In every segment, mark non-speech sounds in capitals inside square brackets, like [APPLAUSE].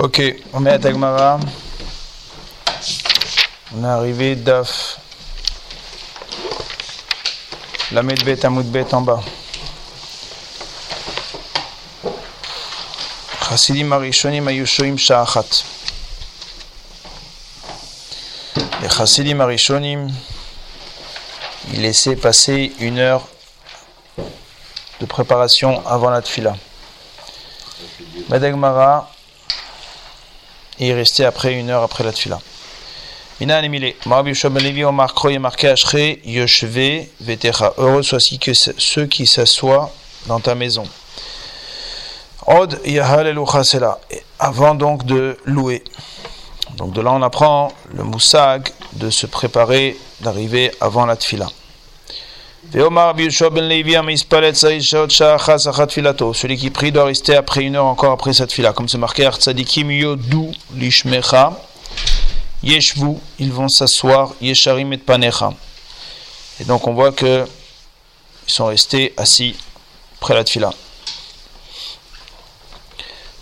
Ok, on met à Tagmara. On est arrivé d'Af. La Medbet Bet en bas. Chassidim Arishonim Ayushoim Sha'achat. Les Chassidim Arishonim, ils laissaient passer une heure de préparation avant la tfila. Madagmara, il restait après une heure après la tfila. Vetecha. Heureux que ceux qui s'assoient dans ta maison. Od. Avant donc de louer. Donc de là on apprend le moussag de se préparer, d'arriver avant la tfila. Celui qui prie doit rester après une heure encore après cette fila. Comme c'est marqué. Yeshvu, ils vont s'asseoir, Yesharim et Panecha. Et donc on voit que ils sont restés assis près la tfila.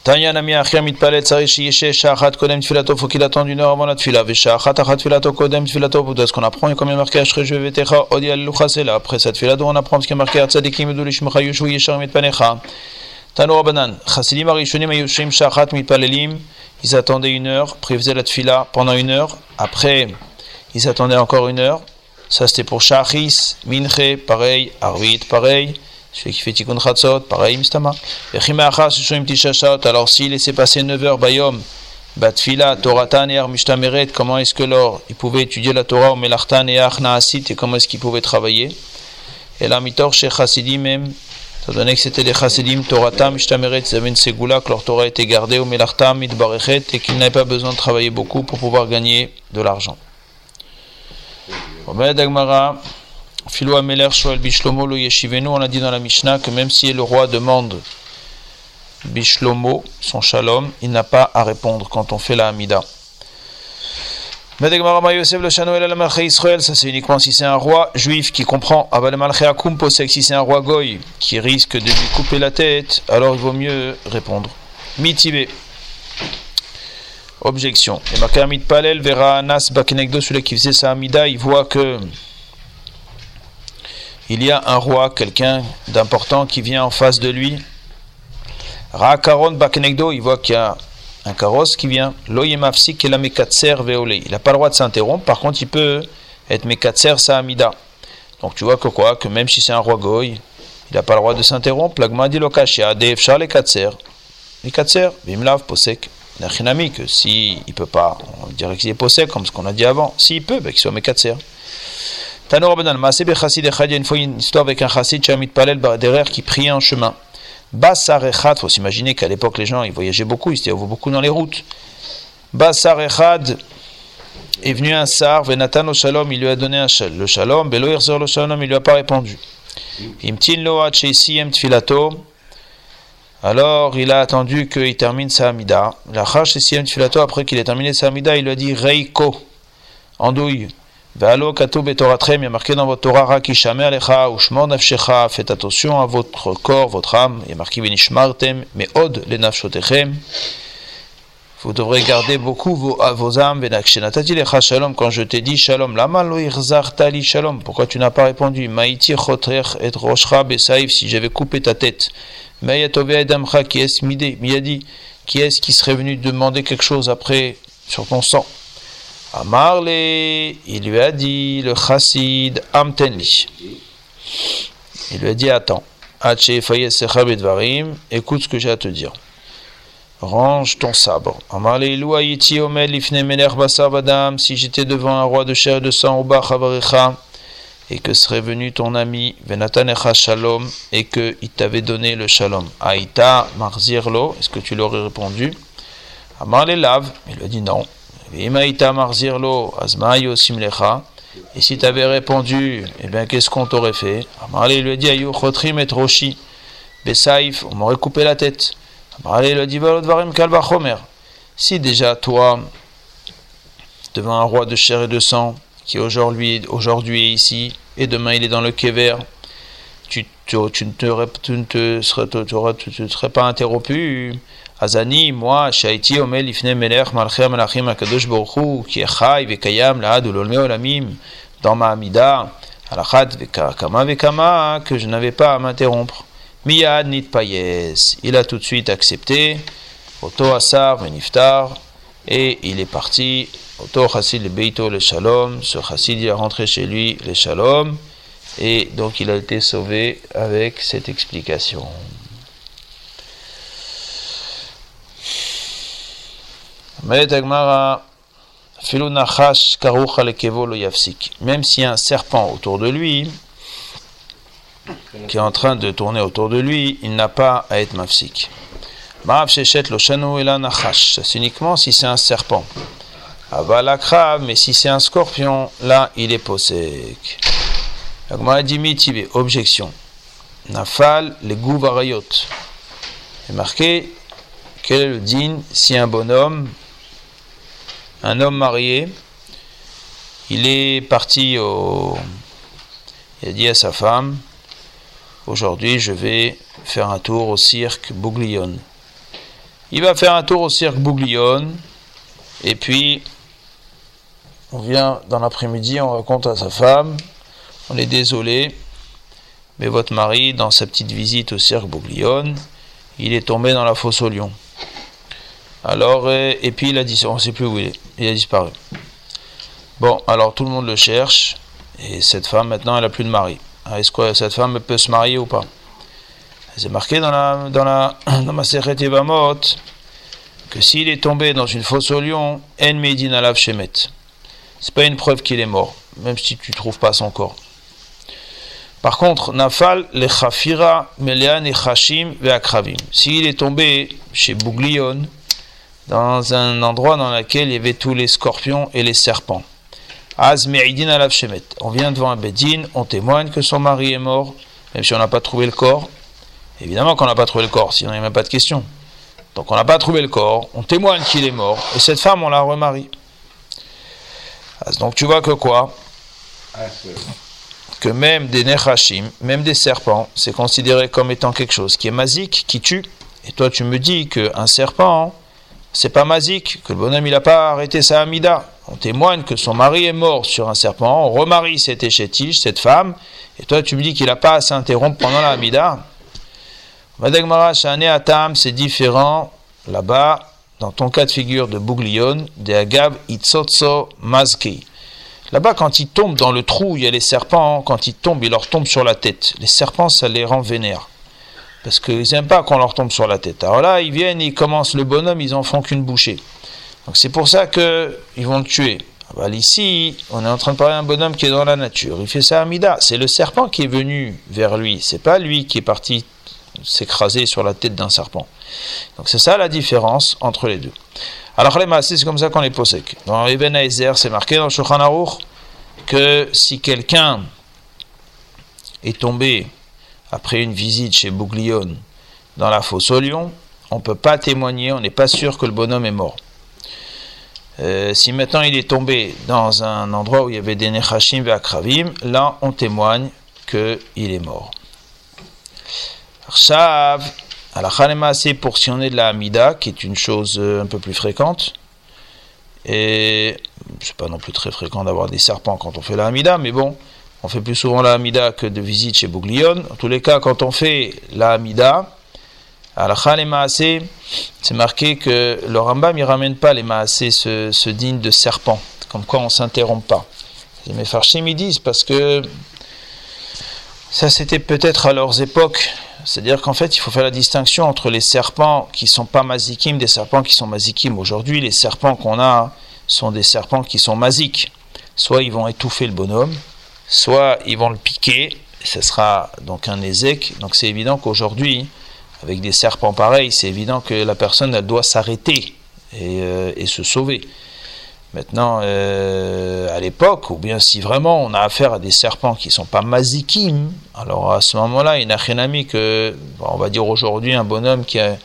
Tanya Nami Achia Mitpalet Tsari Shiyeshe Shachat Kodem Tfilato, faut qu'il attende une heure avant la tfila. Veshachat Achat Tfilato Kodem Tfilato, vous ce qu'on apprend, et comme il est marqué Ashre Vetecha, Odial Luchasela. Après cette tfila, on apprend ce qui est marqué? Tzadikim Edu Lishmecha Yushu Yesharim et Panecha. Tanu Rabbanan, Chasidim Arishonim Ayushim Shachat Mitpalelim, ils attendaient une heure, faisaient la tfila pendant une heure, après ils attendaient encore une heure, ça c'était pour Shachis, Minche, pareil, Arvit, pareil, celui qui fait Tikkun Chatzot, pareil, Mistama. Alors s'il laissait passer 9 heures, Bayom, Batfila, Toratan et comment est-ce que l'or, pouvait étudier la Torah, ou Melartan et Achnaasit, et comment est-ce qu'il pouvait travailler Et la Mitor chez Chassidim même, étant donné que c'était des Chassidim, Toratam, Mishtameret, ils avaient une ségoula, que leur Torah était gardée, ou Melartam, Mitbarechet, et qu'ils n'avaient pas besoin de travailler beaucoup pour pouvoir gagner de l'argent. Philo Ameler Shoel Bishlomo lo Yeshivenu, on a dit dans la Mishnah que même si le roi demande Bishlomo, son shalom, il n'a pas à répondre quand on fait la Hamida. Ça c'est uniquement si c'est un roi juif qui comprend. Si c'est un roi goy qui risque de lui couper la tête, alors il vaut mieux répondre. Mitibé. Objection. Et Makamit Palel verra Anas Bakenegdo, celui qui faisait sa Hamida, il voit que il y a un roi, quelqu'un d'important qui vient en face de lui. Rakaron Bakenegdo, il voit qu'il y a un carrosse qui vient. Loyemafsik et la veole. Il n'a pas le droit de s'interrompre, par contre il peut être mekatser sa amida. Donc tu vois que quoi? Que même si c'est un roi goy, il n'a pas le droit de s'interrompre. Lagma dit lokashia, defshar les katser. Les katser, bimlav posek. Nachinami, que s'il ne peut pas, on dirait qu'il est posek, comme ce qu'on a dit avant. S'il peut, ben, qu'il soit mekatser. Tano Rabbanan, Maasebe Chassid il une fois une histoire avec un chassid, Shamit Palel, derrière, qui priait en chemin. Bassar Echad, faut s'imaginer qu'à l'époque, les gens, ils voyageaient beaucoup, ils étaient beaucoup dans les routes. Bassar Echad est venu un sar, shalom, il lui a donné un shal, le shalom, Belo le shalom, il lui a pas répondu. Imtin tfilato, alors il a attendu qu'il termine sa amida. La tfilato, après qu'il ait terminé sa amida, il lui a dit Reiko, andouille. Il y a marqué dans votre Torah, faites attention à votre corps, votre âme, il y a marqué Venishmartem, mais od le. Vous devrez garder beaucoup vos, vos âmes, shalom, quand je t'ai dit shalom, lama lo tali shalom, pourquoi tu n'as pas répondu, Maïti choter et roshra besaïf, si j'avais coupé ta tête, Mayatove edamcha, qui est-ce miyadi, qui est-ce qui serait venu demander quelque chose après sur ton sang? Amarle, il lui a dit, le chassid, amtenli. Il lui a dit, attends, écoute ce que j'ai à te dire. Range ton sabre. Amarle, si j'étais devant un roi de chair et de sang, et que serait venu ton ami, Venatanecha Shalom, et qu'il t'avait donné le Shalom. Aïta Marzirlo, est-ce que tu l'aurais répondu? Amarle Lav, il lui a dit non. Et si tu avais répondu, eh bien, qu'est-ce qu'on t'aurait fait? Il lui a dit Chotrim et Roshi, Besaif, on m'aurait coupé la tête. il lui a dit Si déjà toi, devant un roi de chair et de sang, qui aujourd'hui aujourd'hui est ici, et demain il est dans le Kever, tu tu, tu, ne te, tu, ne te serais, tu, tu, serais pas interrompu. Azani, moi, Shaiti, Omel, Ifne, Melech, Malchir, Melachim, Akadosh Baruchu, qui est Chai, Vekayam, Lahad, Ulolme, Olamim, dans ma Amida, Alachat, Vekama, Vekama, que je n'avais pas à m'interrompre. Miyad, Nit Payes. Il a tout de suite accepté. Oto Asar, Veniftar, et il est parti. Oto Chassid, le Beito, le Shalom. Ce Chassid, il est rentré chez lui, le Shalom. Et donc il a été sauvé avec cette explication. Même s'il y a un serpent autour de lui, qui est en train de tourner autour de lui, il n'a pas à être mafsik. C'est uniquement si c'est un serpent. Mais si c'est un scorpion, là il est possèque. Objection. Nafal, les gouvarayot. Marqué quel est le din si un bonhomme, un homme marié, il est parti au. Il a dit à sa femme Aujourd'hui, je vais faire un tour au cirque Bouglione. Il va faire un tour au cirque Bouglione, et puis on vient dans l'après-midi, on raconte à sa femme on est désolé, mais votre mari, dans sa petite visite au cirque Bouglione, il est tombé dans la fosse au lion. Alors, euh, et puis il a dit, on ne sait plus où il est, il a disparu. Bon, alors tout le monde le cherche, et cette femme, maintenant, elle n'a plus de mari. Est-ce que cette femme peut se marier ou pas? C'est marqué dans la dans la [CLEARS THROAT] dans que s'il est tombé dans une fosse au lion, En Medin Alav Shemet. C'est pas une preuve qu'il est mort, même si tu trouves pas son corps. Par contre, Nafal, le Khafira, Melian et Khashim, Veakravim. S'il est tombé chez Bouglion, dans un endroit dans lequel il y avait tous les scorpions et les serpents. Az Me'idin alav Shemet. On vient devant un on témoigne que son mari est mort, même si on n'a pas trouvé le corps. Évidemment qu'on n'a pas trouvé le corps, sinon il n'y a même pas de question. Donc on n'a pas trouvé le corps, on témoigne qu'il est mort, et cette femme, on la remarie. Donc tu vois que quoi? Que même des nechashim, même des serpents, c'est considéré comme étant quelque chose qui est masique, qui tue. Et toi, tu me dis qu'un serpent, c'est pas masique, que le bonhomme, il n'a pas arrêté sa amida. On témoigne que son mari est mort sur un serpent, on remarie cette échétige, cette femme, et toi, tu me dis qu'il n'a pas à s'interrompre pendant la amida. c'est différent là-bas, dans ton cas de figure de Bouglione, de Agab Itzotso Mazki. Là-bas, quand ils tombent dans le trou, il y a les serpents, quand ils tombent, ils leur tombent sur la tête. Les serpents, ça les rend vénères. Parce qu'ils n'aiment pas qu'on leur tombe sur la tête. Alors là, ils viennent, ils commencent le bonhomme, ils en font qu'une bouchée. Donc c'est pour ça qu'ils vont le tuer. Ah bah, ici, on est en train de parler d'un bonhomme qui est dans la nature. Il fait ça à Mida. C'est le serpent qui est venu vers lui. C'est pas lui qui est parti s'écraser sur la tête d'un serpent. Donc c'est ça la différence entre les deux. Alors les c'est comme ça qu'on les possèque. Dans Ibn c'est marqué dans Shulchan Aruch que si quelqu'un est tombé après une visite chez Bouglione dans la fosse au lion, on ne peut pas témoigner, on n'est pas sûr que le bonhomme est mort. Euh, si maintenant il est tombé dans un endroit où il y avait des Nechashim et Akravim, là on témoigne qu'il est mort. Archav, la c'est pour de la Hamida, qui est une chose euh, un peu plus fréquente. Et c'est pas non plus très fréquent d'avoir des serpents quand on fait la Hamida, mais bon, on fait plus souvent la Hamida que de visite chez Bouglione. En tous les cas, quand on fait la Hamida, à la c'est marqué que le Rambam ne ramène pas les Maasé ce, ce digne de serpent, comme quoi on ne s'interrompt pas. Les Farshim ils disent parce que ça c'était peut-être à leurs époques c'est-à-dire qu'en fait, il faut faire la distinction entre les serpents qui sont pas mazikim, des serpents qui sont mazikim. Aujourd'hui, les serpents qu'on a sont des serpents qui sont maziques. Soit ils vont étouffer le bonhomme, soit ils vont le piquer, ce sera donc un ézec. Donc c'est évident qu'aujourd'hui, avec des serpents pareils, c'est évident que la personne elle doit s'arrêter et, euh, se sauver. Maintenant, euh, à l'époque, ou bien si vraiment on a affaire à des serpents qui ne sont pas mazikim, alors à ce moment-là, il n'a on va dire aujourd'hui, un bonhomme qui a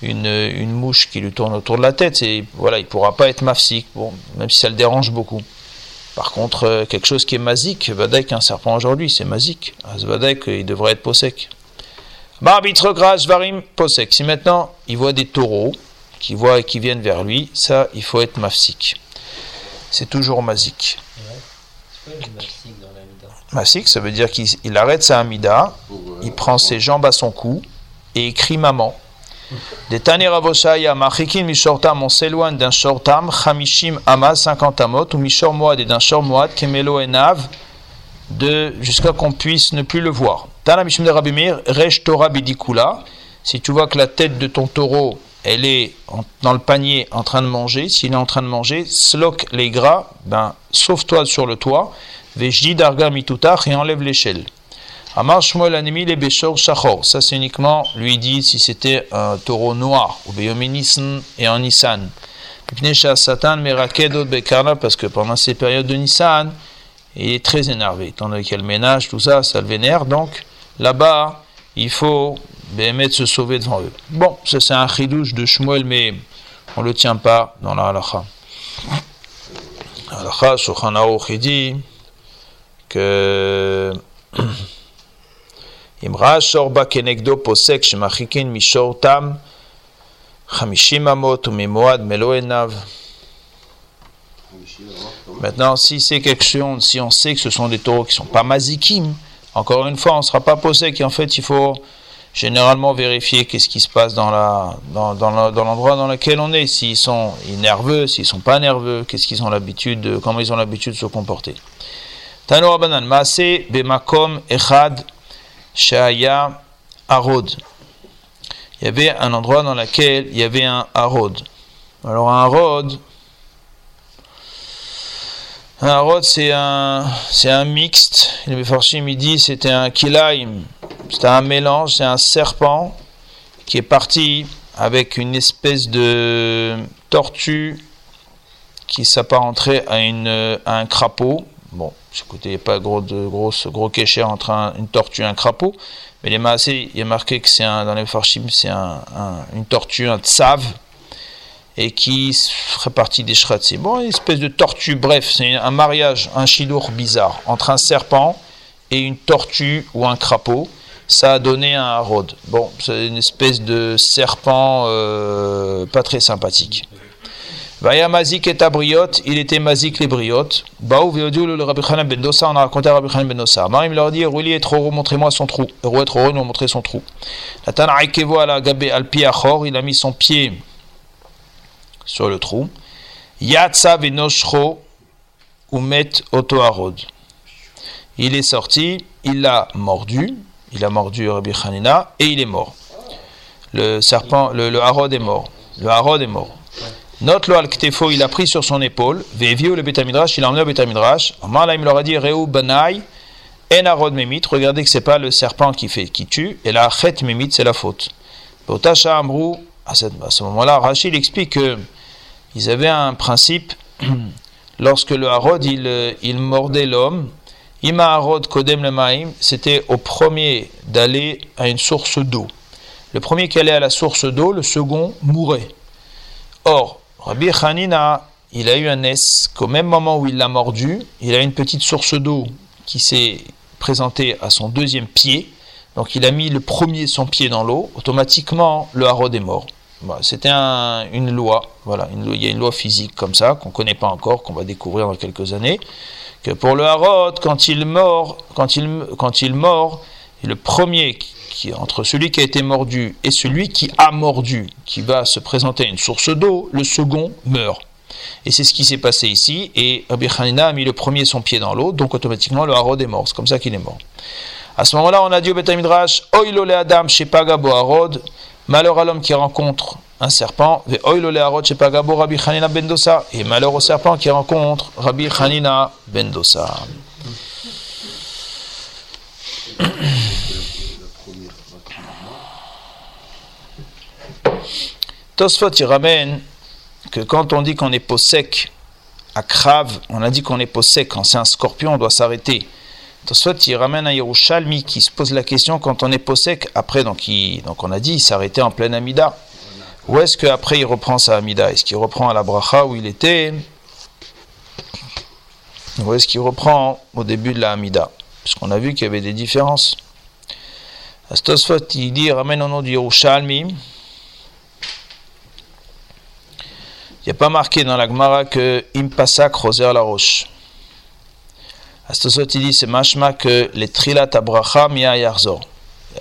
une, mouche qui lui tourne autour de la tête, et voilà, il ne pourra pas être mafsik, même si ça le dérange beaucoup. Par contre, euh, quelque chose qui est masique, Vadek, un serpent aujourd'hui, c'est masique. Vadek, il devrait être posek. Barbitre gras, varim, posek. Si maintenant il voit des taureaux qui, voient, qui viennent vers lui, ça, il faut être mafsik. C'est toujours masique. Masik, ça veut dire qu'il arrête sa amida, il prend ses jambes à son cou et il crie maman. Des Tani Ravoshaya, Machikin Mishortam, on s'éloigne d'un Shortam, Chamishim Ama, 50 Amot, ou Mishor Moad et d'un Shor Moad, Kemelo Enav, jusqu'à qu'on puisse ne plus le voir. Tana Mishim de Rabimir, Resh Torah Bidikula, si tu vois que la tête de ton taureau, elle est dans le panier en train de manger, s'il est en train de manger, slok les gras, ben, sauve-toi sur le toit, Vejdi Darga Mitutach et enlève l'échelle. Amar Shmuel Anemi le Beshor Shachor. Ça, c'est uniquement, lui dit, si c'était un taureau noir, ou Beyominisn et en Nissan. Satan parce que pendant ces périodes de Nissan, il est très énervé. Étant donné qu'il ménage, tout ça, ça le vénère. Donc, là-bas, il faut se sauver devant eux. Bon, ça c'est un chidouche de Shmuel, mais on ne le tient pas dans la halakha. Halakha, Shulchan dit que [CLEARS THROAT] אמרה שור בה כנגדו פוסק שמרחיקין משור תם חמישים אמות וממועד מלוא עיניו. Maintenant, si c'est quelque chose, si on sait que ce sont des taureaux qui ne sont pas mazikim, encore une fois, on ne sera pas posé qu'en fait, il faut généralement vérifier qu'est-ce qui se passe dans la dans, dans l'endroit dans lequel on est, s'ils sont nerveux, s'ils sont pas nerveux, qu'est-ce qu'ils ont l'habitude, comment ils ont l'habitude de se comporter. Tano Rabbanan, Maase bemakom echad Shaya Arod. Il y avait un endroit dans lequel il y avait un Arod. Alors un Arod, un Arod c'est un, c'est un mixte. Le Mefarshim il dit c'était un Kilaim, c'était un mélange, c'est un serpent qui est parti avec une espèce de tortue qui s'apparenterait à, une, à un crapaud. Bon, Écoutez, il n'y a pas gros, de, gros, gros kécher entre une tortue et un crapaud. Mais les maasés, il y a marqué que c'est un, dans les farshim, c'est un, une tortue, un tsav, et qui ferait partie des shratsi. Bon, une espèce de tortue, bref, c'est un mariage, un chidour bizarre, entre un serpent et une tortue ou un crapaud. Ça a donné un harod. Bon, c'est une espèce de serpent euh, pas très sympathique. Vaya mazik et abriot, il était mazik les briotes. Baou veodiou le Rabbi Chanan ben Dossa, on a raconté à Rabbi Chanan ben Dossa. il leur dit, Rouli est trop montrez-moi son trou. Roi trop nous a montré son trou. La Tanaïkevo à la Gabé al Piachor, il a mis son pied sur le trou. Yatsa venoshro umet otoharod. Il est sorti, il l'a mordu, il a mordu Rabbi Hanina et il est mort. Le serpent, le, le harod est mort. Le harod est mort. Note-le al ktefo, il a pris sur son épaule. Veviu le betamidrash, il a emmené au betamidrash. Amala, il leur a dit Reu banai, enarod memit. Regardez que c'est pas le serpent qui fait, qui tue. Et la chet memit, c'est la faute. Botasha amrou, à ce moment-là, Rachid explique que ils avaient un principe. [CLEARS THROAT] Lorsque le harod, il, il mordait l'homme, Ima harod kodem le maim, c'était au premier d'aller à une source d'eau. Le premier qui allait à la source d'eau, le second mourait. Or, Rabbi Hanina, il a eu un S qu'au même moment où il l'a mordu, il a une petite source d'eau qui s'est présentée à son deuxième pied. Donc il a mis le premier son pied dans l'eau, automatiquement le harod est mort. C'était une loi, voilà, il y a une loi physique comme ça qu'on ne connaît pas encore, qu'on va découvrir dans quelques années, que pour le harod, quand il mord, quand il, quand il mord, le premier entre celui qui a été mordu et celui qui a mordu, qui va se présenter à une source d'eau, le second meurt. Et c'est ce qui s'est passé ici. Et Rabbi Hanina a mis le premier son pied dans l'eau, donc automatiquement le harod est mort. C'est comme ça qu'il est mort. À ce moment-là, on a dit au Betamidrash Oilole Adam Shepagabo Harod, malheur à l'homme qui rencontre un serpent, Oilole Harod Shepagabo Rabbi Hanina Bendosa, et malheur au serpent qui rencontre Rabbi Hanina Bendosa. Tosfot, il ramène que quand on dit qu'on est peau sec à Krav, on a dit qu'on est peau sec, quand c'est un scorpion, on doit s'arrêter. Tosfot, il ramène un Yerushalmi qui se pose la question quand on est peau sec, après, donc, donc on a dit, il s'arrêtait en pleine Amida. Ou est-ce qu'après il reprend sa Amida? Est-ce qu'il reprend à la Bracha où il était? Vous voyez ce qu'il reprend au début de la Hamida, puisqu'on a vu qu'il y avait des différences. Astosfot, il dit, ramène au nom du Yerushalmi. Il n'y a pas marqué dans la Gemara que Impasak roser la roche. Astosfot, il dit, c'est machma que les trilat abracha miya yarzor.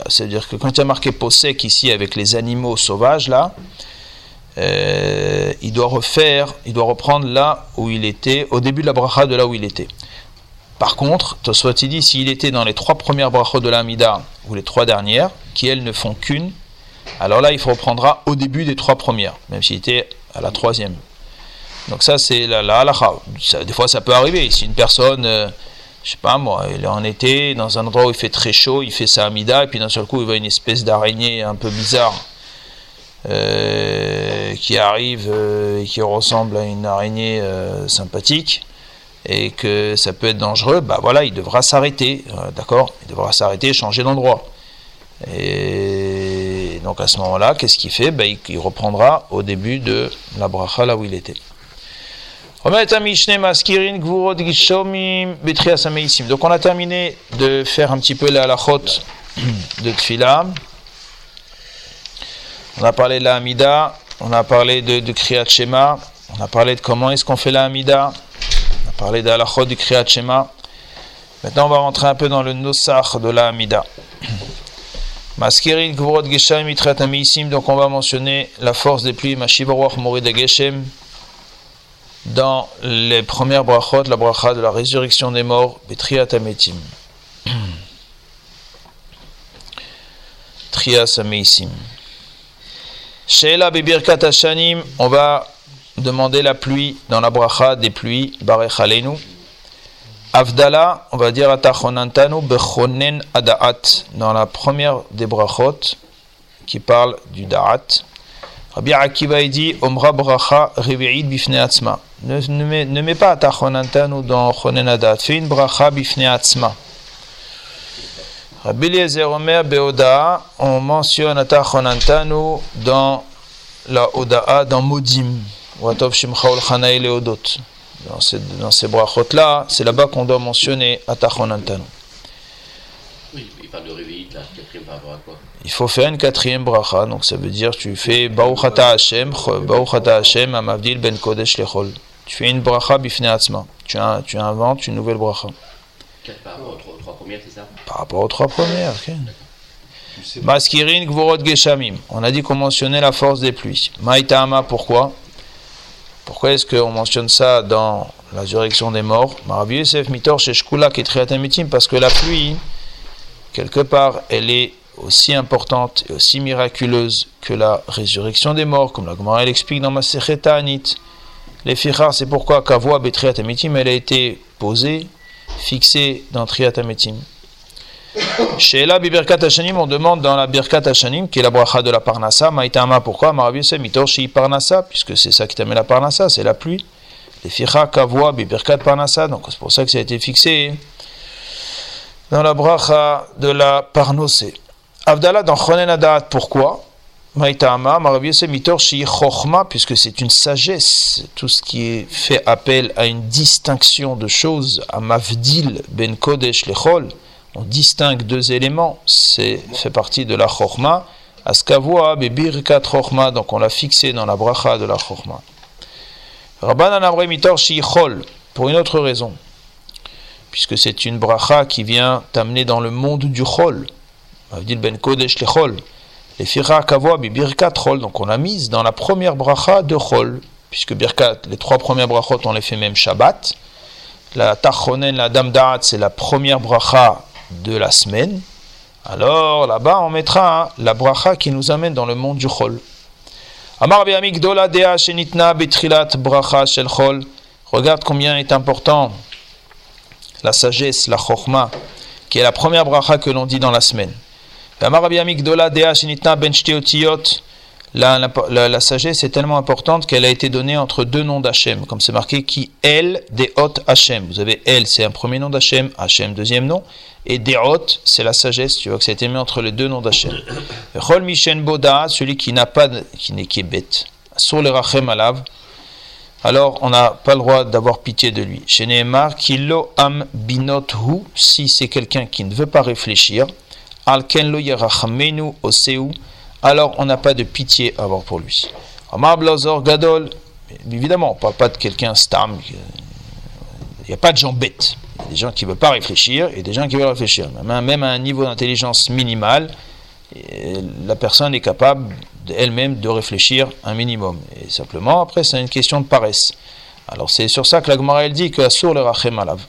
C'est-à-dire que quand il y a marqué posek ici avec les animaux sauvages, là, euh, il doit refaire, il doit reprendre là où il était, au début de la bracha de là où il était. Par contre, Tosfot dit, s'il était dans les trois premières brachot de l'Amida, ou les trois dernières, qui elles ne font qu'une, alors là, il reprendra au début des trois premières, même s'il était à la troisième. Donc ça, c'est la, la halakha. Des fois, ça peut arriver. Si une personne, euh, je sais pas moi, il est en été, dans un endroit où il fait très chaud, il fait sa Amida, et puis d'un seul coup, il voit une espèce d'araignée un peu bizarre euh, qui arrive euh, et qui ressemble à une araignée sympathique et que ça peut être dangereux, bah voilà, il devra s'arrêter, d'accord? Il devra s'arrêter, changer d'endroit. Et donc à ce moment-là, qu'est-ce qu'il fait? Bah, il, reprendra au début de la bracha là où il était. Donc on a terminé de faire un petit peu la halachot de Tfila. On a parlé de la Hamida, on a parlé de, de Shema, on a parlé de comment est-ce qu'on fait la Hamida parler d'Alachot du Kriyat Shema. Maintenant, on va rentrer un peu dans le Nosach de la. Maskerin Gvorot Geshem Amisim. Donc, on va mentionner la force des pluies, Mashivaroach Morid Geshem. Dans les premières brachot, la bracha de la résurrection des morts, Betriat Ametim. [CLEARS THROAT] Trias. Sheila Bibirkat Hashanim, on va demander la pluie dans la bracha des pluies, Barech Aleinu. Avdala, on va dire Atachonantanu Bechonen Adaat, dans la première des brachot, qui parle du Da'at. Rabbi Akiva dit Omra bracha reve'id bifne atzma. Ne mets pas Atachonantanu dans Chonen Adaat, fais une bracha bifne atzma. Rabbi Eliezer Omer Beoda, on mentionne Atachonantanu dans la Oda'a, dans Modim. Watov Shimchaol Chanaï Leodot. Dans ces, dans ces brachot-là, c'est là-bas qu'on doit mentionner Atachon Antanu. Oui, il parle de réveil, la quatrième par rapport à quoi? Il faut faire une quatrième bracha, donc ça veut dire tu fais Baruchata Hashem, Baruchata Hashem, Amavdil Ben Kodesh Lechol. Tu fais une bracha bifne atzma. Tu, tu inventes une nouvelle bracha. Quatre par rapport aux trois premières, c'est ça? Par rapport aux trois premières, ok. Maskirin Gvorot Geshamim. On a dit qu'on mentionnait la force des pluies. Maïtama, pourquoi? Pourquoi est-ce qu'on mentionne ça dans la résurrection des morts? Parce que la pluie, quelque part, elle est aussi importante et aussi miraculeuse que la résurrection des morts, comme la Gemara l'explique dans ma Anit. Les fichar, c'est pourquoi Kavua Betriatamitim, elle a été posée, fixée dans Triatamitim. Chez la Birkat Hashanim, on demande dans la Birkat Hashanim, qui est la bracha de la Parnassa, Maïtama, pourquoi? Marabiese, Mitor Shi Parnassa, puisque c'est ça qui t'amène la Parnassa, c'est la pluie. Les Ficha, Kavua, Birkat Parnassa, donc c'est pour ça que ça a été fixé dans la bracha de la Parnossé. Avdallah dans Chonen Adat, pourquoi? Maïtama, Marabiese, Mitor Shi Chochma, puisque c'est une sagesse, tout ce qui fait appel à une distinction de choses, à Mavdil Ben Kodesh Lechol, on distingue deux éléments, c'est fait partie de la chorma. Askavua bebirkat chorma, donc on l'a fixé dans la bracha de la chorma. Rabban mitor shichol, pour une autre raison, puisque c'est une bracha qui vient t'amener dans le monde du chol. ben kodesh le chol. Les kavua bebirkat chol, donc on l'a mise dans la première bracha de chol, puisque birkat, les trois premières brachot on les fait même Shabbat. La tachonen, la damdaat, c'est la première bracha de la semaine, alors là-bas on mettra la bracha qui nous amène dans le monde du chol. Amar dea shenitna betrilat bracha shel chol. Regarde combien est important la sagesse, la chorma, qui est la première bracha que l'on dit dans la semaine. Amar dea shenitna ben la, sagesse est tellement importante qu'elle a été donnée entre deux noms d'Hachem, comme c'est marqué qui El Deot Hachem. Vous avez El, c'est un premier nom d'Hachem, Hachem deuxième nom, et Deot, c'est la sagesse. Tu vois que ça a été mis entre les deux noms d'Hachem. Chol Mishen Boda, celui qui n'a pas, qui n'est qui bête. Le Rachem Alav, alors on n'a pas le droit d'avoir pitié de lui. Chez Nehemar, kilo am binot hu, si c'est quelqu'un qui ne veut pas réfléchir, al ken lo oseu, alors on n'a pas de pitié à avoir pour lui. Amar blazor gadol, évidemment, on ne parle pas de quelqu'un stam, il n'y a pas de gens bêtes. Il y a des gens qui ne veulent pas réfléchir et des gens qui veulent réfléchir. Même à un niveau d'intelligence minimal, la personne est capable elle-même de réfléchir un minimum. Et simplement, après, c'est une question de paresse. Alors, c'est sur ça que la Gemara elle dit que Asur le Rachem alav.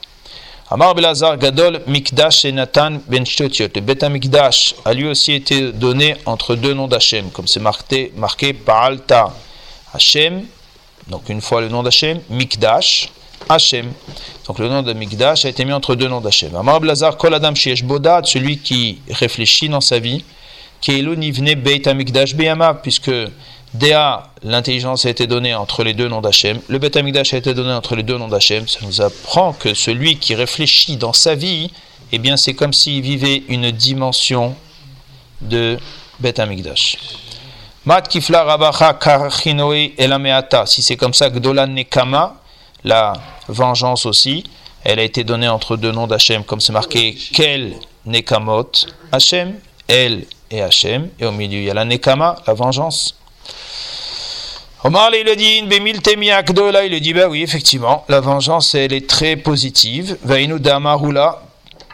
Amar Belazar Gadol Mikdash et Nathan Ben Shtotiot. Le Bet Mikdash a lui aussi été donné entre deux noms d'Hachem, comme c'est marqué, marqué par Alta Hachem, donc une fois le nom d'Hachem, Mikdash, Hachem. Donc le nom de Mikdash a été mis entre deux noms d'Hachem. Amar Belazar Kol Adam Shiesh Bodad, celui qui réfléchit dans sa vie, Beit Amikdash puisque Dea, l'intelligence a été donnée entre les deux noms d'Hachem, le Beit Amikdash a été donné entre les deux noms d'Hachem, ça nous apprend que celui qui réfléchit dans sa vie, eh bien c'est comme s'il vivait une dimension de Beit Amikdash. Mat kifla rabacha karchinoe elameata, si c'est comme ça, Gdolan nekama, la vengeance aussi, elle a été donnée entre deux noms d'Hachem, comme c'est marqué Kel nekamot, Hachem, El et Hachem, et au milieu il y a la Nekama, la vengeance. Omar il dit, il le dit, bah oui, effectivement, la vengeance elle est très positive.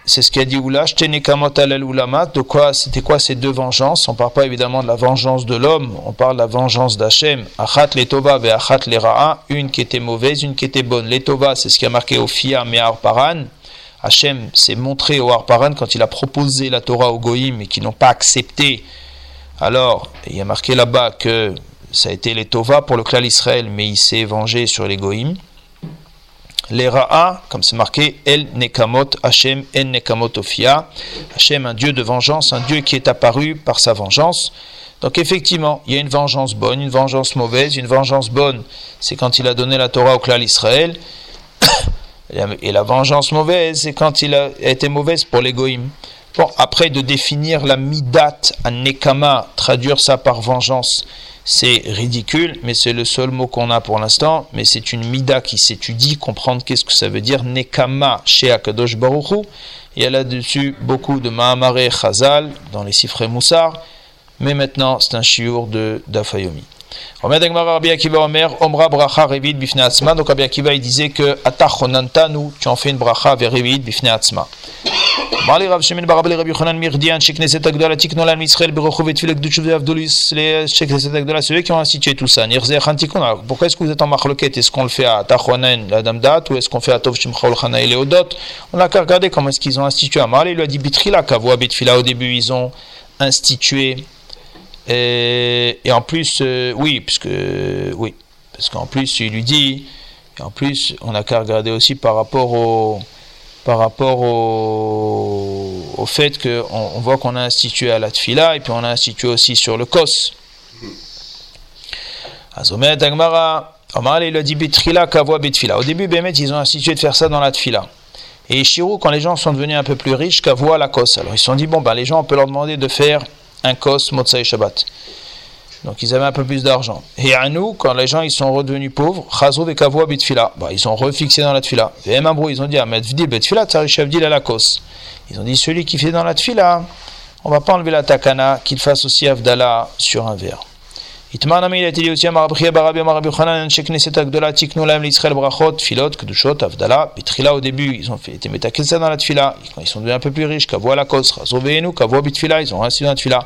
C'est ce qu'a dit Oula, de quoi, c'était quoi ces deux vengeances? On ne parle pas évidemment de la vengeance de l'homme, on parle de la vengeance d'Hachem. Achat les Tova ve Achat les Ra'a, une qui était mauvaise, une qui était bonne. Les Tova, c'est ce qui a marqué au Fia Me'ar Paran, Hachem s'est montré au Harparan quand il a proposé la Torah aux Goïm et qu'ils n'ont pas accepté. Alors, il y a marqué là-bas que ça a été les Tova pour le clan Israël, mais il s'est vengé sur les Goïm. Les Ra'a, comme c'est marqué, El Nekamot, Hachem, En Nekamot Ophia. Hachem, un Dieu de vengeance, un Dieu qui est apparu par sa vengeance. Donc effectivement, il y a une vengeance bonne, une vengeance mauvaise. Une vengeance bonne, c'est quand il a donné la Torah au clan Israël. [COUGHS] Et la vengeance mauvaise, c'est quand il a été mauvaise pour. Bon, après de définir la midat à nekama, traduire ça par vengeance, c'est ridicule, mais c'est le seul mot qu'on a pour l'instant. Mais c'est une mida qui s'étudie, comprendre qu'est-ce que ça veut dire nekama chez Akadosh Baruchu. Il y a là-dessus beaucoup de Mahamare Chazal dans les Sifré Moussar, mais maintenant c'est un chiour de Dafayomi. Donc Rabbi Akiva il disait que atachonantanu, tu en fais une bracha vers revid bifne atzma. Mali Rav Shemin barabli Rabbi Yochanan Mirdian, Shekneset Agdala, Tiknolan Israël, Berochov et Tfilek Duchuv Avdolis, les Shekneset Agdala, ceux qui ont institué tout ça. Nirze Chantikon, pourquoi est-ce que vous êtes en marloquette? Est-ce qu'on le fait à Tachonen, la Damdat, ou est-ce qu'on fait à Tov Shimchol Chana et Léodot? On n'a qu'à regarder comment est-ce qu'ils ont institué. Mali lui a dit Bitrila, Kavua Bitfila, au début ils ont institué et, en plus, euh, oui, puisque, oui, parce qu'en plus, il lui dit, et en plus, on n'a qu'à regarder aussi par rapport au, par rapport au, au fait qu'on on voit qu'on a institué à la tfila et puis on a institué aussi sur le kos. Azomet Agmara, Omar il a dit Betrila Kavwa Betfila. Au début, Bémet, ils ont institué de faire ça dans la tfila. Et Shirou, quand les gens sont devenus un peu plus riches, Kavwa la kos. Alors ils se sont dit, bon, ben, les gens, on peut leur demander de faire un kos Motsai Shabbat. Donc ils avaient un peu plus d'argent. Et à nous, quand les gens ils sont redevenus pauvres, Chazou et Kavua Bitfila, bah, ils sont refixés dans la tfila. Et même ils ont dit. Ils ont dit celui qui fait dans la tfila, on va pas enlever la takana, qu'il fasse aussi Avdallah sur un verre. Itman il a été dit aussi à Brachot, Filot, Bitrila au début, ils ont été dans la ils sont devenus un peu plus riches, Bitfila, ils ont dans.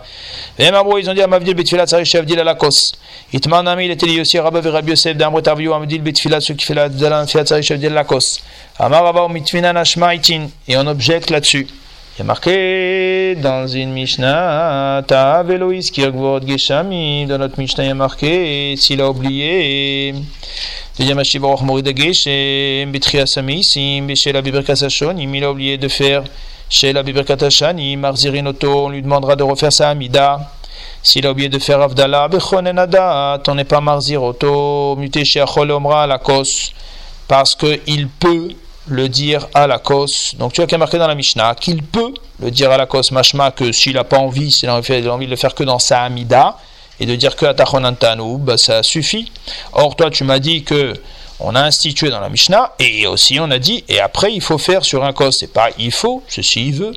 Et ils ont dit à Mavdil Bitfila, Tsari Shavdil à la kos. Itman il a dit aussi à Rabbi Rabbi Yosef, d'Amre Tarviou, Amdil Bitfila, ceux qui fait la Avdala, Tfila, Tsari Shavdil à la kos. Amar Rabba, Mitfinan Ashmaitin, et on objecte là-dessus. Il y a marqué dans une Mishnah, dans notre Mishnah il y a marqué, s'il a oublié, il a oublié de faire chez la Biberkatashani, Marzirinoto, on lui demandera de refaire sa Amida. S'il a oublié de faire Avdallah, Bechonenada, on n'est pas Marziroto, muté chez la cause, parce qu'il peut le dire à la cause. Donc tu as qu'à marquer dans la Mishnah qu'il peut le dire à la cause, machma, que s'il n'a pas envie, s'il a envie de le faire que dans sa Amida, et de dire que à bah, ça suffit. Or, toi, tu m'as dit que On a institué dans la Mishnah, et aussi on a dit, et après il faut faire sur un kos. C'est pas il faut, ceci il veut.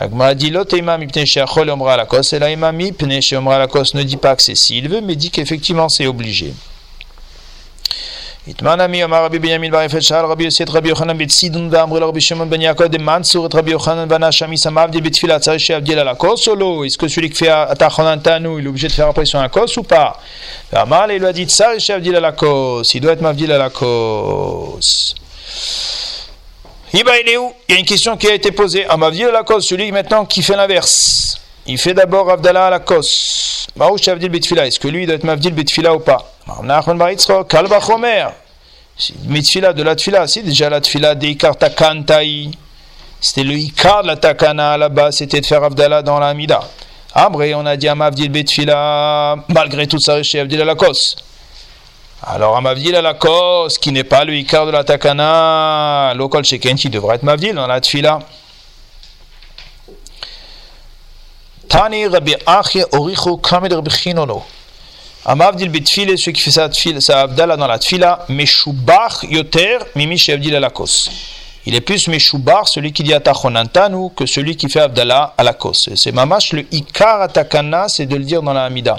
La dit l'autre imam la kos, et la imam la kos ne dit pas que c'est s'il veut, mais dit qu'effectivement c'est obligé. התמן עמי אמר רבי בנימין בר יפת שאל רבי יוסי את רבי יוחנן בצידון ואמרו לרבי שמעון בן יעקב דמנצור את רבי יוחנן בנה שמיס המבדיל בתפילה צריך שיבדיל על הכוס ou לא? Est-ce que celui qui fait Atachonantanu il est obligé de faire après sur un kos ou pas ואמר il lui a dit צריך שיבדיל על הכוס il doit être מבדיל על הכוס Iba il est où Il y a une question qui a été posée. Ah, Mavdil à la cause, celui maintenant qui fait l'inverse. Il fait d'abord Avdallah à la Bitfila. Est-ce que lui doit être Mavdil Bitfila ou pas Kalba Chomer. Mitfila de la tfila, c'est déjà la tfila d'Ikar Takantai. C'était le Ikar de la Takana là-bas, c'était de faire Avdallah dans la Amida. Après, on a dit à Mavdil Betfila, malgré tout ça, chez Avdil à la cause. Alors, à Mavdil à la cause, qui n'est pas le Ikar de la Takana, local Sheken, qui devrait être Mavdil dans la tfila. Tani Rabbi Achia Oricho Kamed Rabbi Chinono. Amavdil betfile, celui qui fait sa, sa abdallah dans la tfila, meshubach yoter, mimi abdil à la kos. Il est plus meshubar, celui qui dit atachonantanu, que celui qui fait abdallah à la kos. C'est mamash le ikar atakana, c'est de le dire dans la amida.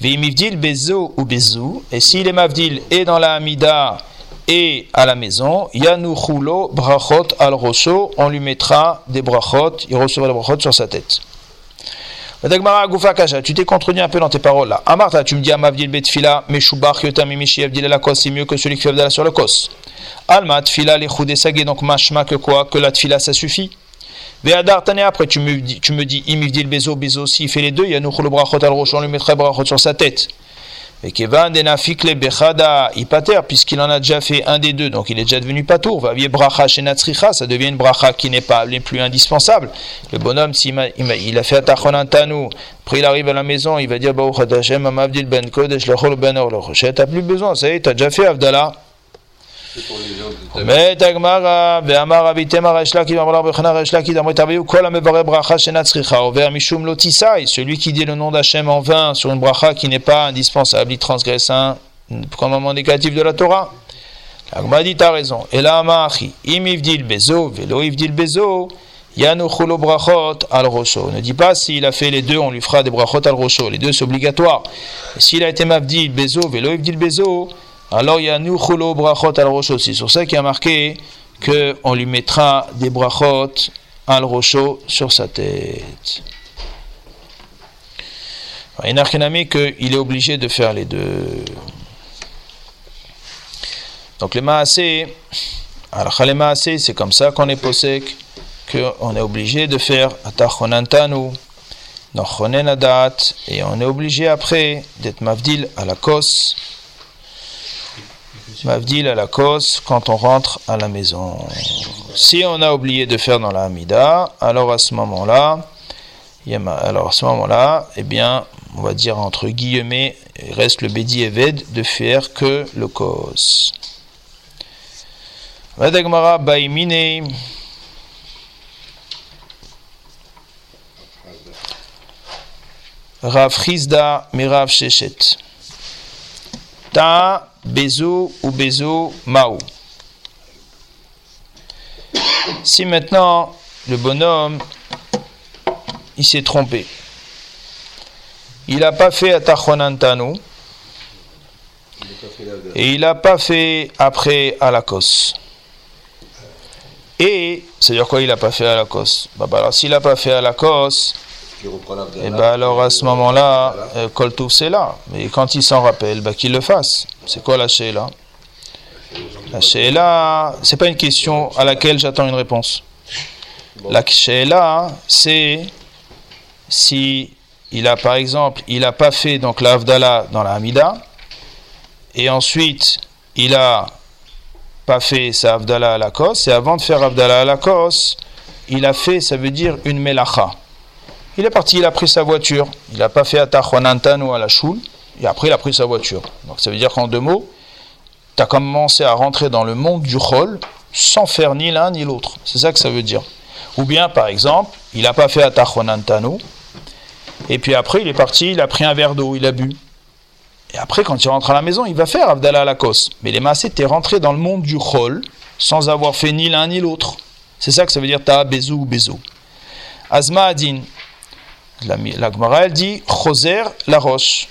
Veimivdil bezo ou bezou, et s'il est mavdil et dans la amida et à la maison, yanu chulo brachot al rosso, on lui mettra des brachot, il recevra des brachot sur sa tête. Tu t'es contredit un peu dans tes paroles là. Amarta, tu me dis Amavdil Betfila, Meshubach Yotami Abdil la c'est mieux que celui qui fait Abdallah sur le kos. Alma Tfila les Sagé, donc mashma que quoi? Que la Tfila ça suffit? Ve'adar après tu me dis, tu me dis Imivdil Bezo, Bezo, s'il fait les deux, il y a Nukhul Brachot al on lui mettrait Brachot sur sa tête. Et Kevan Denafikle Bechada Ipater, puisqu'il en a déjà fait un des deux, donc il est déjà devenu patour. Vavier Bracha Shenatzricha, ça devient une bracha qui n'est pas les plus indispensable. Le bonhomme, s'il il a fait Atachonantanu, après il arrive à la maison, il va dire Baruch Hashem Amavdil Ben Kodesh Lechol Ben T'as plus besoin, ça y est, t'as déjà fait Avdallah. Mais Tagmara, Ve'amar Avitem Arashlaki, Amar Bechana Arashlaki, Damret Aviyu, Kol Amevare Bracha Shenatzricha, Over Mishum Lotisai, celui qui dit le nom d'Hachem en vain sur une bracha qui n'est pas indispensable, il transgresse un commandement négatif de la Torah. L'Agma dit, t'as raison. Et là, Amachi, Im Ivdil Bezo, Velo Ivdil Bezo, Yanu Chulo Brachot al Rosho. Ne dis pas s'il a fait les deux, on lui fera des Brachot al Rosho. Les deux, c'est obligatoire. S'il a été Mavdil Bezo, Velo Ivdil Bezo, alors il y a Nuchulo Brachot al Rosh aussi. Sur ça qui a marqué qu'on lui mettra des Brachot al Rosho sur sa tête. Il rien qu'il est obligé de faire les deux. Donc les maasé, alors les maasé, c'est comme ça qu'on est posé, qu'on est obligé de faire atachonantanu, nochonenadat, et on est obligé après d'être mavdil à la kos. Mavdil à la cause quand on rentre à la maison. Si on a oublié de faire dans la Hamida, alors à ce moment-là, alors à ce moment-là, eh bien, on va dire entre guillemets, il reste le Bedi Eved de faire que le cause. Vadagmara Baimine. Rav Chizda Mirav Sheshet. Ta Bezo ou Bezo Mao. Si maintenant le bonhomme il s'est trompé, il n'a pas fait Atachonantanu et il n'a pas fait après Alakos. Et, c'est-à-dire quoi il n'a pas fait Alakos? Bah, bah, Alors s'il n'a pas fait Alakos, et eh ben alors à ce moment-là, euh, Koltouf c'est là. Mais quand il s'en rappelle, ben, qu'il le fasse. C'est quoi la Sheila? La Sheila, c'est pas une question à laquelle j'attends une réponse. La Sheila, c'est si il a par exemple, il n'a pas fait donc l'Avdala dans la Hamida, et ensuite il a pas fait sa Avdala à la Kos, et avant de faire Avdala à la Kos, il a fait, ça veut dire une Melacha. Il est parti, il a pris sa voiture. Il n'a pas fait à ou à la choule. Et après, il a pris sa voiture. Donc ça veut dire qu'en deux mots, tu as commencé à rentrer dans le monde du rôle sans faire ni l'un ni l'autre. C'est ça que ça veut dire. Ou bien, par exemple, il n'a pas fait à Et puis après, il est parti, il a pris un verre d'eau, il a bu. Et après, quand il rentre à la maison, il va faire Avdallah à la cause. Mais les massés, tu es rentré dans le monde du Chol sans avoir fait ni l'un ni l'autre. C'est ça que ça veut dire ta bezou ou bezou. Azma Adin, la, la Gemara, elle dit Choser la roche.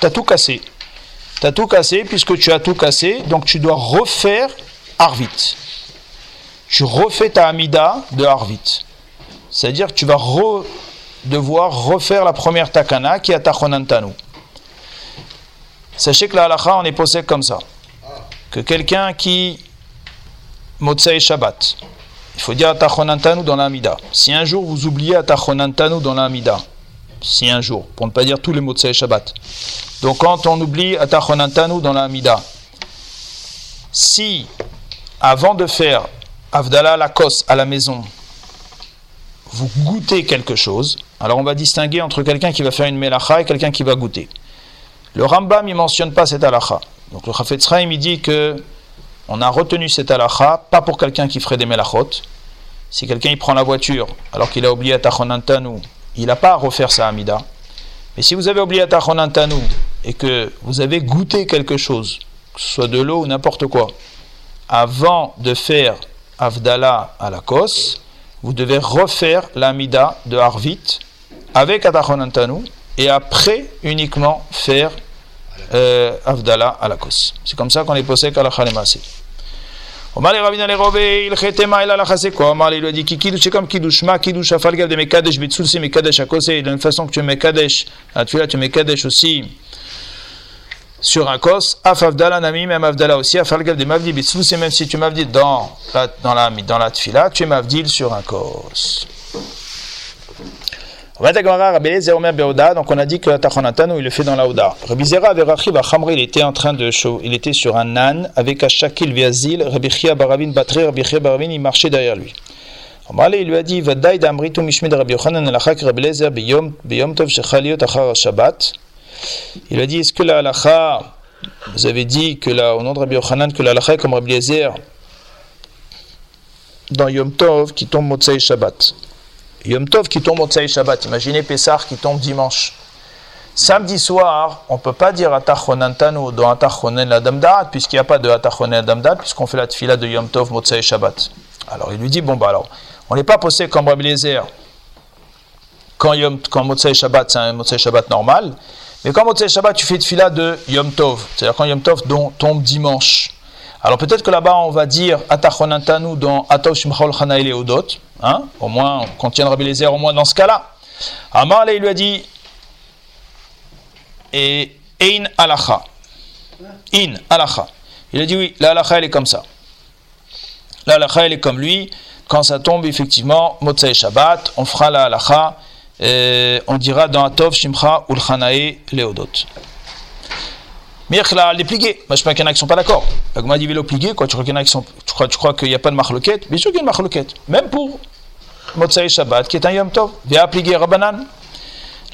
Tu as tout cassé. Tu as tout cassé, puisque tu as tout cassé, donc tu dois refaire Arvit. Tu refais ta Amida de Arvit. C'est-à-dire que tu vas devoir refaire la première Takana qui est Tachonantanu. Sachez que la halakha, on est posé comme ça. Que quelqu'un qui Motsei Shabbat, il faut dire Atachonantanu dans l'Amida. Si un jour vous oubliez Atachonantanu dans l'Amida, si un jour, pour ne pas dire tous les Motsei Shabbat. Donc quand on oublie Atachonantanu dans l'Amida, si avant de faire Avdallah la kos à la maison, vous goûtez quelque chose, alors on va distinguer entre quelqu'un qui va faire une melacha et quelqu'un qui va goûter. Le Rambam, il mentionne pas cette halakha. Donc le Chafetz il dit que on a retenu cette halakha, pas pour quelqu'un qui ferait des melachot. Si quelqu'un il prend la voiture alors qu'il a oublié Tachonantanu, il n'a pas à refaire sa Amida. Mais si vous avez oublié Tachonantanu et que vous avez goûté quelque chose, que ce soit de l'eau ou n'importe quoi, avant de faire Avdallah à la kos, vous devez refaire l'Amida de Harvit avec Atachonantanu et après uniquement faire euh, Avdallah à la cause. C'est comme ça qu'on est posé qu'à la Khalemasi. Omar les rabbins les robes, il chetema il a la chase quoi. Omar il lui a dit kikidush c'est comme kidush ma kidush afal gav de mekadesh bitsulsi mekadesh à cause. De la même façon que tu mekadesh, à tu mekadesh aussi sur un kos. Af avdala nami même avdala aussi afal gav de mavdi bitsulsi même si tu mavdi dans dans la dans la tfila, tu mavdil sur un kos. Donc on a dit que Tachonatanu il le fait dans la Ouda. Rabbi Zera il était en train de il était sur un âne avec Ashakil Viazil, Rabbi Chia Barabin Batre, Rabbi Chia Barabin il marchait derrière lui. il lui a dit Vadaï d'Amritu Mishmid Rabbi Yochanan Elachak Rabbi Lezer Biyom Tov Shechaliot Achar Shabbat. Il a dit Est-ce que la halacha, vous avez dit que là, au nom de Rabbi Yochanan, que la halacha est comme Rabbi Lezer dans Yom Tov qui tombe Motzei Shabbat? Yom Tov qui tombe au Tsaï Shabbat. Imaginez Pessah qui tombe dimanche. Samedi soir, on ne peut pas dire Atachonantanu dans Atachonen la Damdat, puisqu'il n'y a pas de Atachonen la Damdat, puisqu'on fait la tfila de Yom Tov Motsai Shabbat. Alors il lui dit Bon, bah alors, on n'est pas posé comme Rabbi quand, Yom, quand Motsai Shabbat, c'est un Motsai Shabbat normal, mais quand Motsai Shabbat, tu fais tfila de Yom Tov, c'est-à-dire quand Yom Tov tombe dimanche. Alors peut-être que là-bas, on va dire Atachonantanu dans Atav Shimchol Chanaïle Odot, Hein au moins, qu'on tienne Rabbi Lézer, au moins dans ce cas-là. Amar, il lui a dit et Ein alacha. In alacha. Il a dit oui, la alacha elle est comme ça. La alacha elle est comme lui. Quand ça tombe effectivement, Motsai Shabbat, on fera la alacha. on dira dans Atov Shimcha Ulchanae Leodot. Mirch l'a dépliqué. Moi, je pas qu'il y en a qui sont pas d'accord. Agma dit vélo plié, quoi. Tu crois qu'il y en a qui sont. Tu crois, tu crois qu'il n'y a pas de marloquette? Bien sûr qu'il y a une marloquette. Même pour Motsai Shabbat, qui est un Yom Tov. Via plié Rabbanan.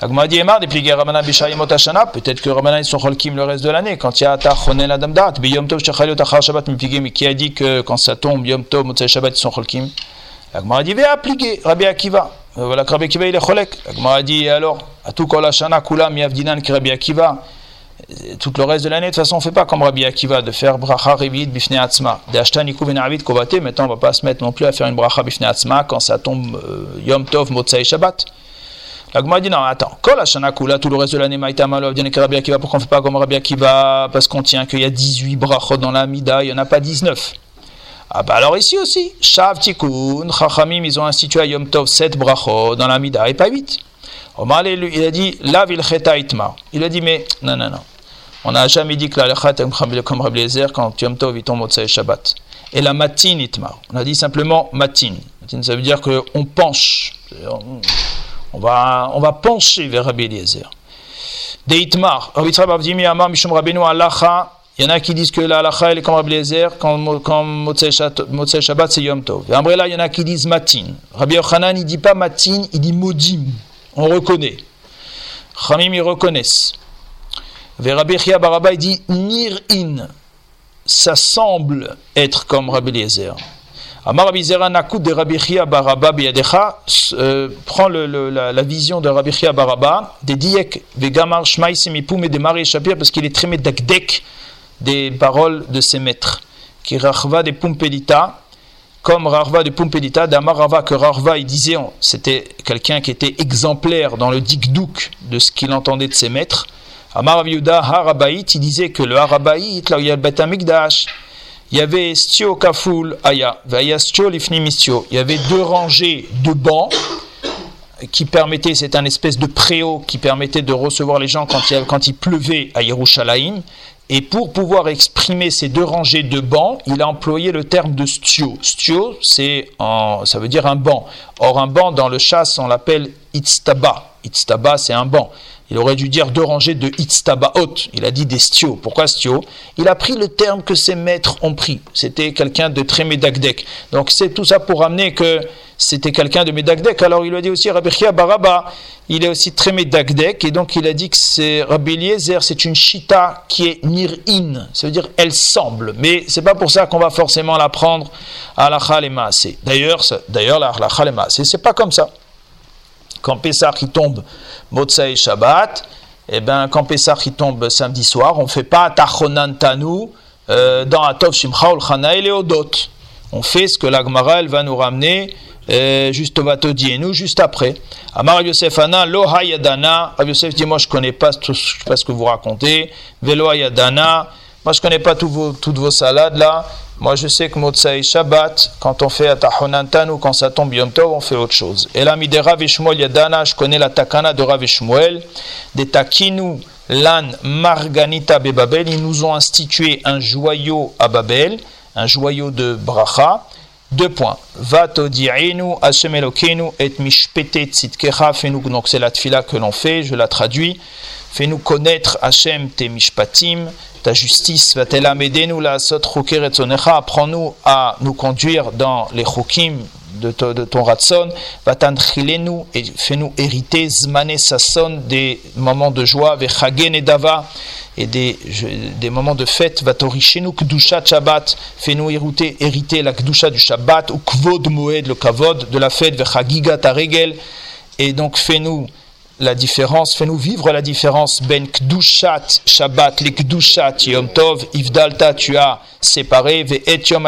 Agma dit Emar, dépliqué Rabbanan Bishayimot Hashana. Peut-être que Rabbanan, ils sont Cholkim le reste de l'année. Quand il y a Atach, Chonen Adam Dat. Yom Tov, Shechaliot, Achar Shabbat, plié. Mais qui a dit que quand ça tombe, Yom Tov, Motsai Shabbat, ils sont Cholkim Agma dit Via plié Rabbi Akiva. Voilà que Rabbi Akiva, il est Cholek. Agma dit alors, à tout Kol Hashana, Kulam, Yavdinan, Rabbi Akiva tout le reste de l'année, de toute façon, on ne fait pas comme Rabbi Akiva de faire bracha revit bifne atzma. D'ashtan ben avid kovate, maintenant on ne va pas se mettre non plus à faire une bracha bifne atzma quand ça tombe euh, Yom Tov, Motsai Shabbat. La Gemara dit non, attends, kol hashana kula, tout le reste de l'année, maïta malov, que Rabbi Akiva, pourquoi on ne fait pas comme Rabbi Akiva? Parce qu'on tient qu'il y a 18 brachot dans la Mida, il n'y en a pas 19. Ah bah alors ici aussi, Shav Tikkun, Chachamim, ils ont institué à Yom Tov 7 brachot dans la Mida et pas 8. Omar, il a dit, la vilcheta itma. Il a dit, mais non, non, non. On n'a jamais dit que la est comme Rabbi Lezer quand Yom Tov il tombe au Shabbat. Et la matin itma. On a dit simplement matin. Matin, ça veut dire qu'on penche. On va, on va pencher vers Rabbi Eliezer. De itmar. Rabbi. Il y en a qui disent que la halacha elle est comme Rabbi Eliezer quand, quand Motsei Shabbat c'est Yom Tov. Et après là, il y en a qui disent matin. Rabbi Yochanan il dit pas matin, il dit modim. On reconnaît. Khamim ils reconnaissent. Rabbi Chia Baraba dit Nir'in, ça semble être comme Rabbi Eliezer. Amar Rabbi Zera Nakud de Rabbi Chia Baraba Biyadecha euh, prend la, vision de Rabbi Chia Baraba, des Diek Vegamar Shmaï Semipoum et de Marie Shapir, parce qu'il est très médakdek des paroles de ses maîtres. Qui Rachva de Pumpedita, comme Rarva de Pumpedita, d'Amar Rava, que Rarva il disait, c'était quelqu'un qui était exemplaire dans le dikdouk de ce qu'il entendait de ses maîtres. Amar Yuda Harabaït, il disait que le Harabaït, là où il y a le il y avait stio kaful aya, stio lifni mistio. Il y avait deux rangées de bancs qui permettaient, c'est un espèce de préau qui permettait de recevoir les gens quand il, quand il pleuvait à Yerushalayim. Et pour pouvoir exprimer ces deux rangées de bancs, il a employé le terme de stio. Stio, c'est ça veut dire un banc. Or, un banc dans le chasse, on l'appelle itztaba. Itztaba, c'est un banc. Il aurait dû dire deux rangées de Itztabaot. Il a dit des stio. Pourquoi stio? Il a pris le terme que ses maîtres ont pris. C'était quelqu'un de très médagdek. Donc c'est tout ça pour amener que c'était quelqu'un de médagdek. Alors il a dit aussi Rabbi Baraba, il est aussi très médagdek. Et donc il a dit que c'est Rabbi Eliezer, c'est une chita qui est nir'in. Ça veut dire elle semble. Mais c'est pas pour ça qu'on va forcément la prendre à la chalema. D'ailleurs, d'ailleurs la, chalema, c'est pas comme ça. Quand Pessah qui tombe Motsai Shabbat, eh ben quand Pessah qui tombe samedi soir, on ne fait pas Tachonan Tanu euh, dans Atov Shimcha Chana et Odot. On fait ce que la Gemara va nous ramener euh, juste au nous juste après. Amar Yosef Ana, Lo. Yosef dit Moi je ne connais pas, tout, ce que vous racontez. Velo Hayadana. Moi je ne connais pas toutes vos salades là. Moi, je sais que Motsai Shabbat, quand on fait Atahonantan ou quand ça tombe Yom Tov, on fait autre chose. Et là, de Rav Yadana, je connais la takana de Rav des Takinu Lan Marganita Bebabel, ils nous ont institué un joyau à Babel, un joyau de Bracha. Deux points. Vatodi'enu Hashem et mishpete tzitkecha, fais-nous, donc c'est la tfila que l'on fait, je la traduis. Fais-nous connaître Hashem te mishpatim, ta justice, apprends-nous à nous conduire dans les chokim de, de ton ratson, nous et fais-nous hériter zmane sasson des moments de joie, vechagen et dava et des, des moments de fête, va nous kdusha shabbat, fais-nous hériter, hériter la kdusha du shabbat, ou kvod moed, le kavod de la fête, vechagiga ta regel, et donc fais-nous la différence, fais-nous vivre la différence. Ben kdushat Shabbat, les kdushat Yom Tov, Ivdalta tu as séparé, ve et Yom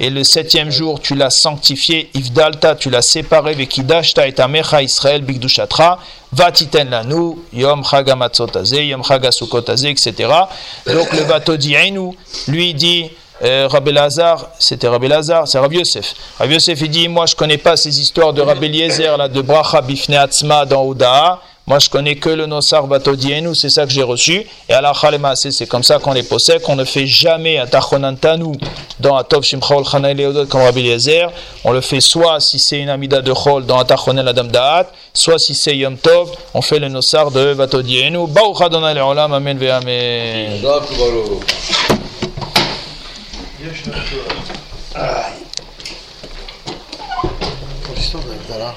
et le septième jour tu l'as sanctifié, Ivdalta tu l'as séparé, ve Kidashta et Amecha Israël bigdushatra, Vatiten lanu, Yom Chagamatzot Yom Chagasukot etc. Donc le Vatodienu lui dit, euh, Rabbi Lazar, c'était Rabbi Lazar, c'est Rabbi Yosef. Rabbi Yosef, il dit Moi, je connais pas ces histoires de Rabbi Eliezer, là, de Bracha Bifne Atzma dans Oudaha. Moi, je connais que le Nosar Batodienu, c'est ça que j'ai reçu. Et à la c'est comme ça qu'on les possède, qu'on ne fait jamais à Tachonantanu dans Atov Shimchaol Chana Leodot comme Rabbi Eliezer. On le fait soit si c'est une Amida de Chol dans Atachonel Adam Da'at, soit si c'est Yom Tov, on fait le Nosar de Batodienu. Baruch Adonai Le'olam, Amen Ve'amen. Yaşa. Ay. Polisler de là.